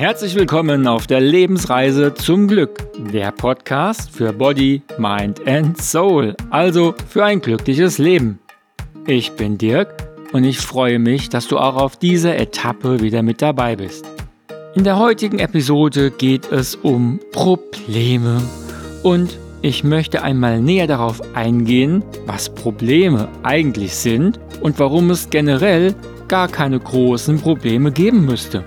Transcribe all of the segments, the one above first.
Herzlich willkommen auf der Lebensreise zum Glück, der Podcast für Body, Mind and Soul, also für ein glückliches Leben. Ich bin Dirk und ich freue mich, dass du auch auf dieser Etappe wieder mit dabei bist. In der heutigen Episode geht es um Probleme und ich möchte einmal näher darauf eingehen, was Probleme eigentlich sind und warum es generell gar keine großen Probleme geben müsste.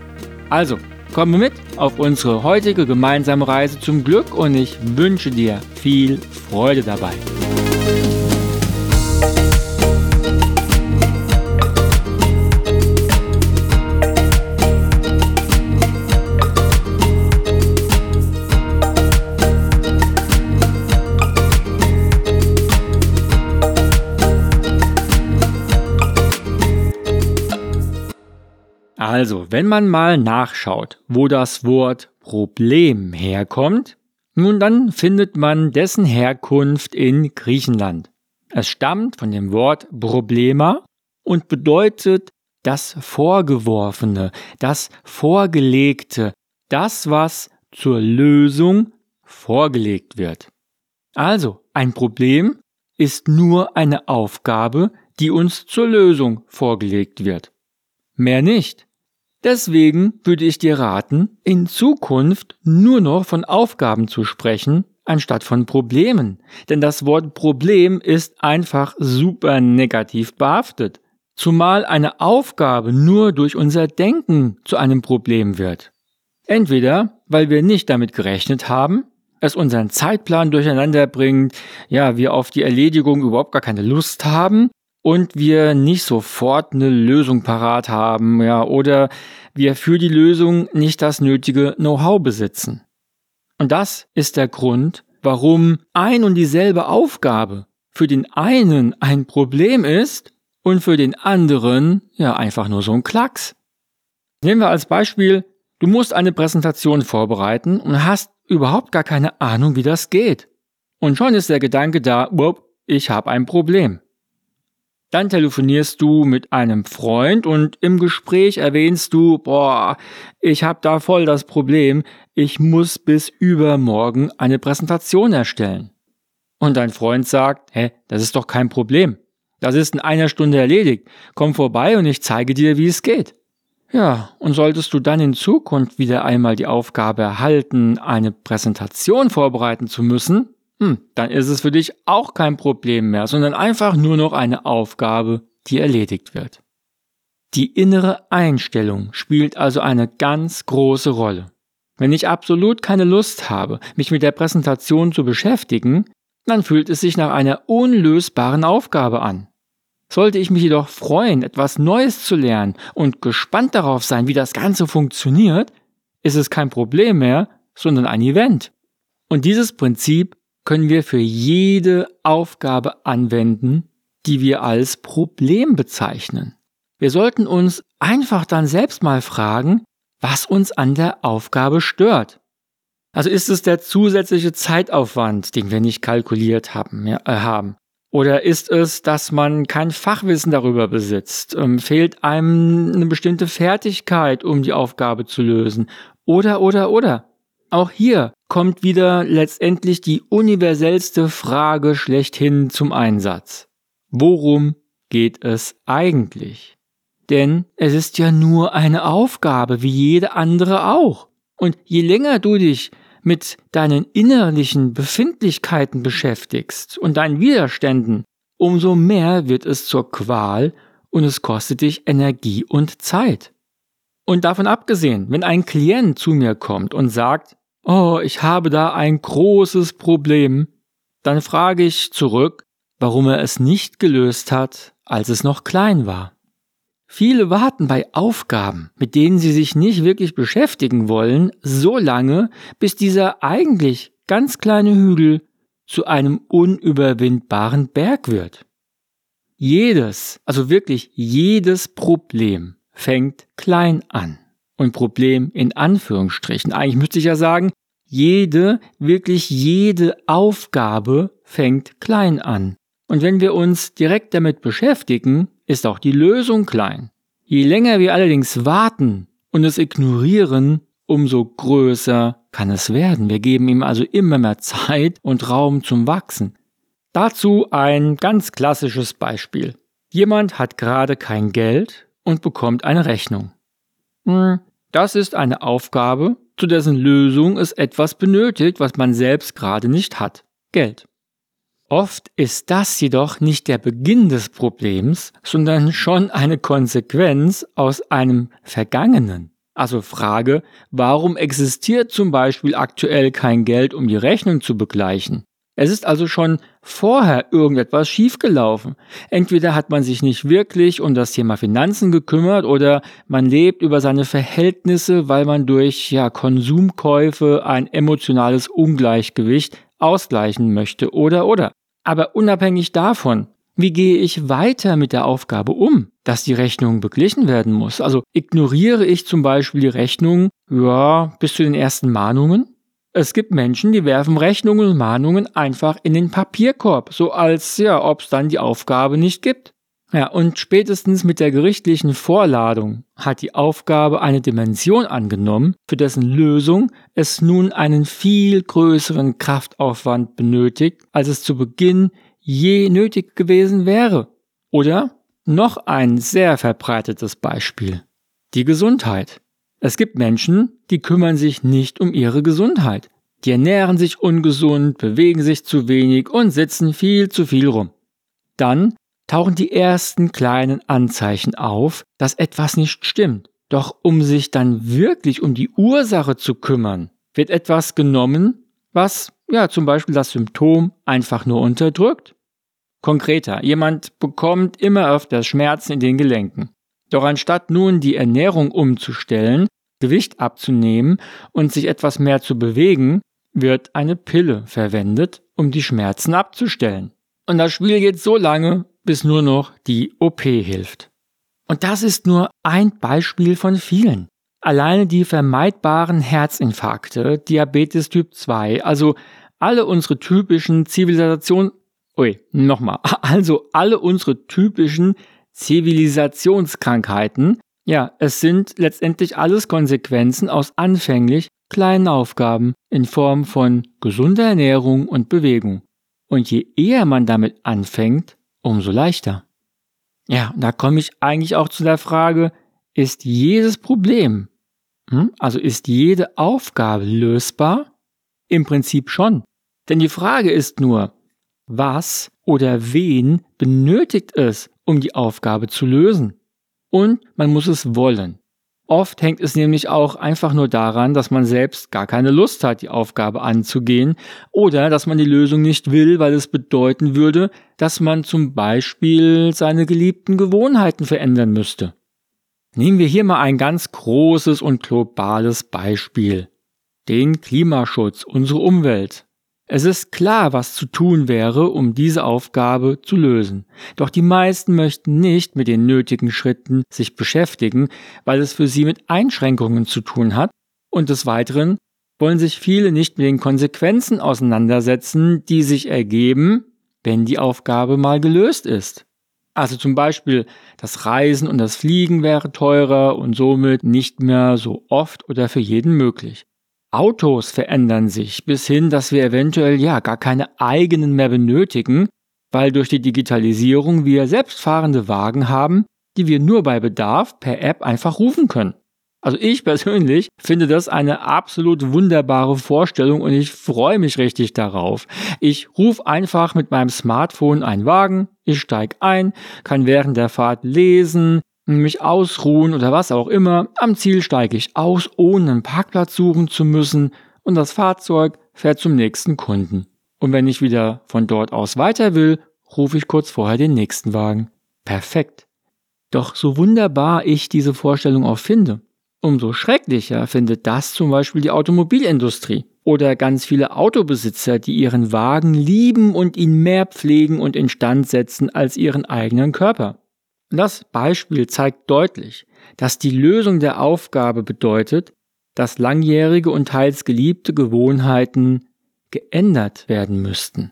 Also, Komme mit auf unsere heutige gemeinsame Reise zum Glück und ich wünsche dir viel Freude dabei. Also, wenn man mal nachschaut, wo das Wort Problem herkommt, nun dann findet man dessen Herkunft in Griechenland. Es stammt von dem Wort Problema und bedeutet das Vorgeworfene, das Vorgelegte, das, was zur Lösung vorgelegt wird. Also, ein Problem ist nur eine Aufgabe, die uns zur Lösung vorgelegt wird. Mehr nicht. Deswegen würde ich dir raten, in Zukunft nur noch von Aufgaben zu sprechen, anstatt von Problemen. Denn das Wort Problem ist einfach super negativ behaftet. Zumal eine Aufgabe nur durch unser Denken zu einem Problem wird. Entweder, weil wir nicht damit gerechnet haben, es unseren Zeitplan durcheinander bringt, ja, wir auf die Erledigung überhaupt gar keine Lust haben und wir nicht sofort eine Lösung parat haben, ja, oder wir für die Lösung nicht das nötige Know-how besitzen. Und das ist der Grund, warum ein und dieselbe Aufgabe für den einen ein Problem ist und für den anderen ja einfach nur so ein Klacks. Nehmen wir als Beispiel, du musst eine Präsentation vorbereiten und hast überhaupt gar keine Ahnung, wie das geht. Und schon ist der Gedanke da, ich habe ein Problem. Dann telefonierst du mit einem Freund und im Gespräch erwähnst du, boah, ich habe da voll das Problem, ich muss bis übermorgen eine Präsentation erstellen. Und dein Freund sagt, hä, das ist doch kein Problem. Das ist in einer Stunde erledigt. Komm vorbei und ich zeige dir, wie es geht. Ja, und solltest du dann in Zukunft wieder einmal die Aufgabe erhalten, eine Präsentation vorbereiten zu müssen, hm, dann ist es für dich auch kein Problem mehr, sondern einfach nur noch eine Aufgabe, die erledigt wird. Die innere Einstellung spielt also eine ganz große Rolle. Wenn ich absolut keine Lust habe, mich mit der Präsentation zu beschäftigen, dann fühlt es sich nach einer unlösbaren Aufgabe an. Sollte ich mich jedoch freuen, etwas Neues zu lernen und gespannt darauf sein, wie das Ganze funktioniert, ist es kein Problem mehr, sondern ein Event. Und dieses Prinzip können wir für jede Aufgabe anwenden, die wir als Problem bezeichnen. Wir sollten uns einfach dann selbst mal fragen, was uns an der Aufgabe stört. Also ist es der zusätzliche Zeitaufwand, den wir nicht kalkuliert haben, ja, äh, haben? Oder ist es, dass man kein Fachwissen darüber besitzt? Ähm, fehlt einem eine bestimmte Fertigkeit, um die Aufgabe zu lösen? Oder, oder, oder? Auch hier kommt wieder letztendlich die universellste Frage schlechthin zum Einsatz. Worum geht es eigentlich? Denn es ist ja nur eine Aufgabe, wie jede andere auch. Und je länger du dich mit deinen innerlichen Befindlichkeiten beschäftigst und deinen Widerständen, umso mehr wird es zur Qual und es kostet dich Energie und Zeit. Und davon abgesehen, wenn ein Klient zu mir kommt und sagt, oh, ich habe da ein großes Problem, dann frage ich zurück, warum er es nicht gelöst hat, als es noch klein war. Viele warten bei Aufgaben, mit denen sie sich nicht wirklich beschäftigen wollen, so lange, bis dieser eigentlich ganz kleine Hügel zu einem unüberwindbaren Berg wird. Jedes, also wirklich jedes Problem fängt klein an und Problem in Anführungsstrichen. Eigentlich müsste ich ja sagen, jede, wirklich jede Aufgabe fängt klein an. Und wenn wir uns direkt damit beschäftigen, ist auch die Lösung klein. Je länger wir allerdings warten und es ignorieren, umso größer kann es werden. Wir geben ihm also immer mehr Zeit und Raum zum Wachsen. Dazu ein ganz klassisches Beispiel. Jemand hat gerade kein Geld und bekommt eine Rechnung. Hm, das ist eine Aufgabe, zu dessen Lösung es etwas benötigt, was man selbst gerade nicht hat. Geld. Oft ist das jedoch nicht der Beginn des Problems, sondern schon eine Konsequenz aus einem Vergangenen. Also Frage, warum existiert zum Beispiel aktuell kein Geld, um die Rechnung zu begleichen? Es ist also schon vorher irgendetwas schiefgelaufen. Entweder hat man sich nicht wirklich um das Thema Finanzen gekümmert oder man lebt über seine Verhältnisse, weil man durch ja, Konsumkäufe ein emotionales Ungleichgewicht ausgleichen möchte oder oder. Aber unabhängig davon, wie gehe ich weiter mit der Aufgabe um, dass die Rechnung beglichen werden muss? Also ignoriere ich zum Beispiel die Rechnung, ja, bis zu den ersten Mahnungen? Es gibt Menschen, die werfen Rechnungen und Mahnungen einfach in den Papierkorb, so als ja, ob es dann die Aufgabe nicht gibt. Ja, und spätestens mit der gerichtlichen Vorladung hat die Aufgabe eine Dimension angenommen, für dessen Lösung es nun einen viel größeren Kraftaufwand benötigt, als es zu Beginn je nötig gewesen wäre. Oder noch ein sehr verbreitetes Beispiel. Die Gesundheit. Es gibt Menschen, die kümmern sich nicht um ihre Gesundheit. Die ernähren sich ungesund, bewegen sich zu wenig und sitzen viel zu viel rum. Dann tauchen die ersten kleinen Anzeichen auf, dass etwas nicht stimmt. Doch um sich dann wirklich um die Ursache zu kümmern, wird etwas genommen, was ja zum Beispiel das Symptom einfach nur unterdrückt. Konkreter, jemand bekommt immer öfter Schmerzen in den Gelenken. Doch anstatt nun die Ernährung umzustellen, Gewicht abzunehmen und sich etwas mehr zu bewegen, wird eine Pille verwendet, um die Schmerzen abzustellen. Und das Spiel geht so lange, bis nur noch die OP hilft. Und das ist nur ein Beispiel von vielen. Alleine die vermeidbaren Herzinfarkte, Diabetes Typ 2, also alle unsere typischen Zivilisation, ui, nochmal, also alle unsere typischen Zivilisationskrankheiten, ja, es sind letztendlich alles Konsequenzen aus anfänglich kleinen Aufgaben in Form von gesunder Ernährung und Bewegung. Und je eher man damit anfängt, umso leichter. Ja, da komme ich eigentlich auch zu der Frage, ist jedes Problem, hm, also ist jede Aufgabe lösbar? Im Prinzip schon. Denn die Frage ist nur, was oder wen benötigt es, um die Aufgabe zu lösen? Und man muss es wollen. Oft hängt es nämlich auch einfach nur daran, dass man selbst gar keine Lust hat, die Aufgabe anzugehen oder dass man die Lösung nicht will, weil es bedeuten würde, dass man zum Beispiel seine geliebten Gewohnheiten verändern müsste. Nehmen wir hier mal ein ganz großes und globales Beispiel. Den Klimaschutz, unsere Umwelt. Es ist klar, was zu tun wäre, um diese Aufgabe zu lösen. Doch die meisten möchten nicht mit den nötigen Schritten sich beschäftigen, weil es für sie mit Einschränkungen zu tun hat. Und des Weiteren wollen sich viele nicht mit den Konsequenzen auseinandersetzen, die sich ergeben, wenn die Aufgabe mal gelöst ist. Also zum Beispiel das Reisen und das Fliegen wäre teurer und somit nicht mehr so oft oder für jeden möglich. Autos verändern sich bis hin, dass wir eventuell ja gar keine eigenen mehr benötigen, weil durch die Digitalisierung wir selbstfahrende Wagen haben, die wir nur bei Bedarf per App einfach rufen können. Also ich persönlich finde das eine absolut wunderbare Vorstellung und ich freue mich richtig darauf. Ich rufe einfach mit meinem Smartphone einen Wagen, ich steige ein, kann während der Fahrt lesen, mich ausruhen oder was auch immer. Am Ziel steige ich aus, ohne einen Parkplatz suchen zu müssen und das Fahrzeug fährt zum nächsten Kunden. Und wenn ich wieder von dort aus weiter will, rufe ich kurz vorher den nächsten Wagen. Perfekt. Doch so wunderbar ich diese Vorstellung auch finde, umso schrecklicher findet das zum Beispiel die Automobilindustrie oder ganz viele Autobesitzer, die ihren Wagen lieben und ihn mehr pflegen und instand setzen als ihren eigenen Körper. Das Beispiel zeigt deutlich, dass die Lösung der Aufgabe bedeutet, dass langjährige und teils geliebte Gewohnheiten geändert werden müssten.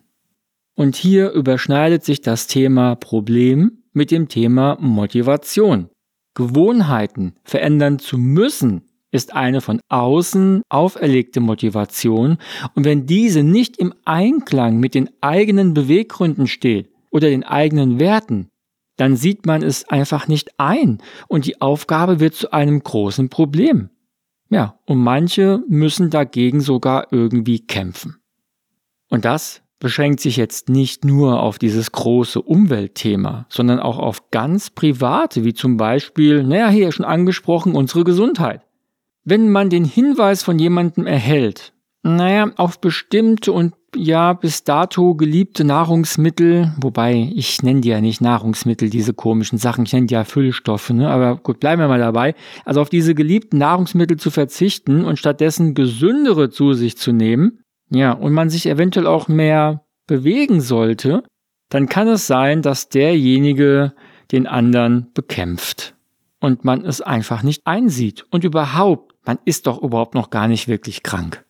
Und hier überschneidet sich das Thema Problem mit dem Thema Motivation. Gewohnheiten verändern zu müssen, ist eine von außen auferlegte Motivation und wenn diese nicht im Einklang mit den eigenen Beweggründen steht oder den eigenen Werten, dann sieht man es einfach nicht ein und die Aufgabe wird zu einem großen Problem. Ja, und manche müssen dagegen sogar irgendwie kämpfen. Und das beschränkt sich jetzt nicht nur auf dieses große Umweltthema, sondern auch auf ganz private, wie zum Beispiel, naja, hier schon angesprochen, unsere Gesundheit. Wenn man den Hinweis von jemandem erhält, naja, auf bestimmte und ja bis dato geliebte Nahrungsmittel, wobei ich nenne die ja nicht Nahrungsmittel, diese komischen Sachen, ich nenne die ja Füllstoffe, ne? aber gut, bleiben wir mal dabei. Also auf diese geliebten Nahrungsmittel zu verzichten und stattdessen gesündere zu sich zu nehmen, ja, und man sich eventuell auch mehr bewegen sollte, dann kann es sein, dass derjenige den anderen bekämpft und man es einfach nicht einsieht und überhaupt, man ist doch überhaupt noch gar nicht wirklich krank.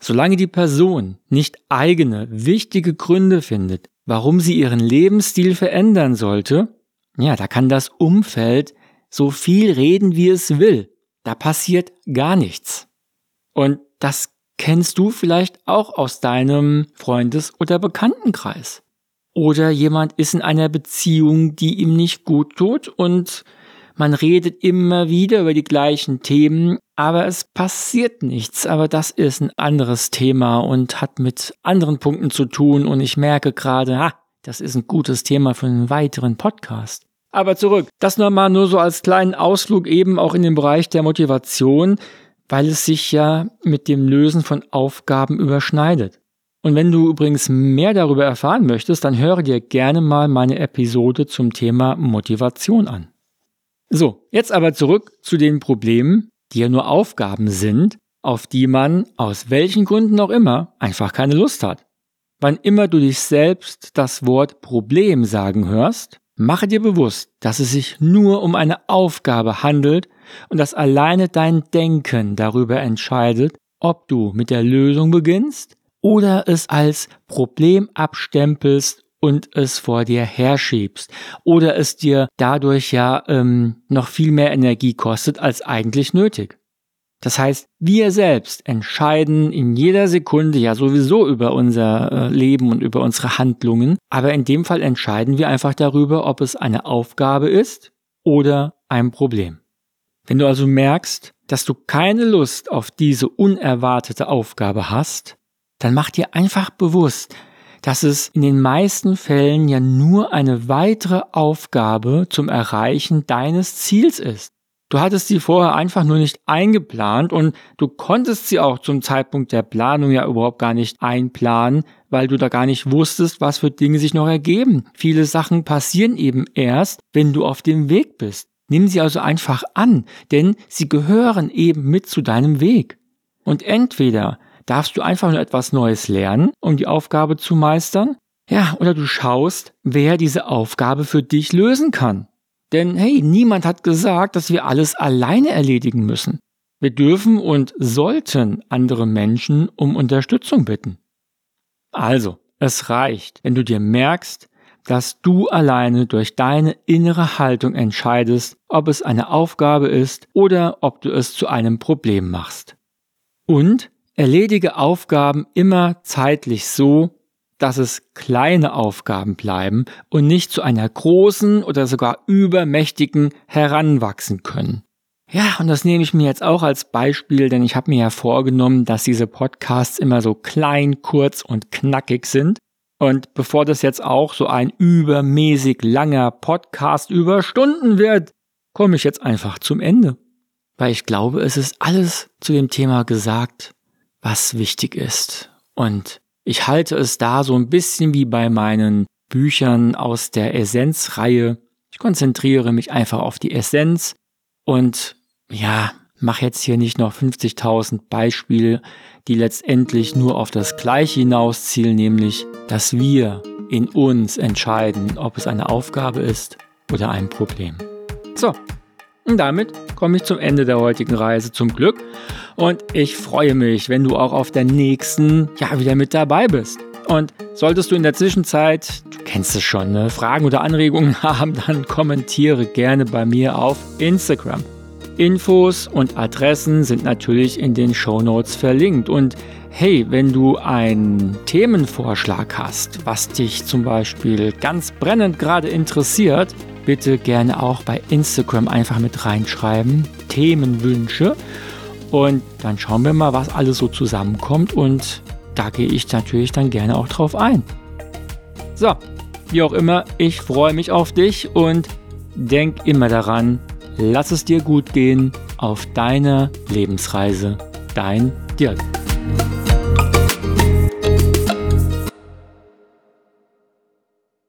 Solange die Person nicht eigene, wichtige Gründe findet, warum sie ihren Lebensstil verändern sollte, ja, da kann das Umfeld so viel reden, wie es will. Da passiert gar nichts. Und das kennst du vielleicht auch aus deinem Freundes- oder Bekanntenkreis. Oder jemand ist in einer Beziehung, die ihm nicht gut tut und man redet immer wieder über die gleichen Themen, aber es passiert nichts. Aber das ist ein anderes Thema und hat mit anderen Punkten zu tun und ich merke gerade, ha, das ist ein gutes Thema für einen weiteren Podcast. Aber zurück, das nochmal nur so als kleinen Ausflug eben auch in den Bereich der Motivation weil es sich ja mit dem Lösen von Aufgaben überschneidet. Und wenn du übrigens mehr darüber erfahren möchtest, dann höre dir gerne mal meine Episode zum Thema Motivation an. So, jetzt aber zurück zu den Problemen, die ja nur Aufgaben sind, auf die man aus welchen Gründen auch immer einfach keine Lust hat. Wann immer du dich selbst das Wort Problem sagen hörst, mache dir bewusst, dass es sich nur um eine Aufgabe handelt, und dass alleine dein Denken darüber entscheidet, ob du mit der Lösung beginnst oder es als Problem abstempelst und es vor dir herschiebst oder es dir dadurch ja ähm, noch viel mehr Energie kostet als eigentlich nötig. Das heißt, wir selbst entscheiden in jeder Sekunde ja sowieso über unser äh, Leben und über unsere Handlungen, aber in dem Fall entscheiden wir einfach darüber, ob es eine Aufgabe ist oder ein Problem. Wenn du also merkst, dass du keine Lust auf diese unerwartete Aufgabe hast, dann mach dir einfach bewusst, dass es in den meisten Fällen ja nur eine weitere Aufgabe zum Erreichen deines Ziels ist. Du hattest sie vorher einfach nur nicht eingeplant und du konntest sie auch zum Zeitpunkt der Planung ja überhaupt gar nicht einplanen, weil du da gar nicht wusstest, was für Dinge sich noch ergeben. Viele Sachen passieren eben erst, wenn du auf dem Weg bist. Nimm sie also einfach an, denn sie gehören eben mit zu deinem Weg. Und entweder darfst du einfach nur etwas Neues lernen, um die Aufgabe zu meistern, ja, oder du schaust, wer diese Aufgabe für dich lösen kann. Denn hey, niemand hat gesagt, dass wir alles alleine erledigen müssen. Wir dürfen und sollten andere Menschen um Unterstützung bitten. Also, es reicht, wenn du dir merkst, dass du alleine durch deine innere Haltung entscheidest, ob es eine Aufgabe ist oder ob du es zu einem Problem machst. Und erledige Aufgaben immer zeitlich so, dass es kleine Aufgaben bleiben und nicht zu einer großen oder sogar übermächtigen heranwachsen können. Ja, und das nehme ich mir jetzt auch als Beispiel, denn ich habe mir ja vorgenommen, dass diese Podcasts immer so klein, kurz und knackig sind. Und bevor das jetzt auch so ein übermäßig langer Podcast über Stunden wird, komme ich jetzt einfach zum Ende. Weil ich glaube, es ist alles zu dem Thema gesagt, was wichtig ist. Und ich halte es da so ein bisschen wie bei meinen Büchern aus der Essenz-Reihe. Ich konzentriere mich einfach auf die Essenz und ja, mache jetzt hier nicht noch 50.000 Beispiele, die letztendlich nur auf das Gleiche hinauszielen, nämlich, dass wir in uns entscheiden, ob es eine Aufgabe ist oder ein Problem. So, und damit komme ich zum Ende der heutigen Reise zum Glück und ich freue mich, wenn du auch auf der nächsten ja wieder mit dabei bist. Und solltest du in der Zwischenzeit, du kennst es schon, ne, Fragen oder Anregungen haben, dann kommentiere gerne bei mir auf Instagram. Infos und Adressen sind natürlich in den Show Notes verlinkt. Und hey, wenn du einen Themenvorschlag hast, was dich zum Beispiel ganz brennend gerade interessiert, bitte gerne auch bei Instagram einfach mit reinschreiben. Themenwünsche. Und dann schauen wir mal, was alles so zusammenkommt. Und da gehe ich natürlich dann gerne auch drauf ein. So, wie auch immer, ich freue mich auf dich und denk immer daran, Lass es dir gut gehen auf deiner Lebensreise. Dein Dirk.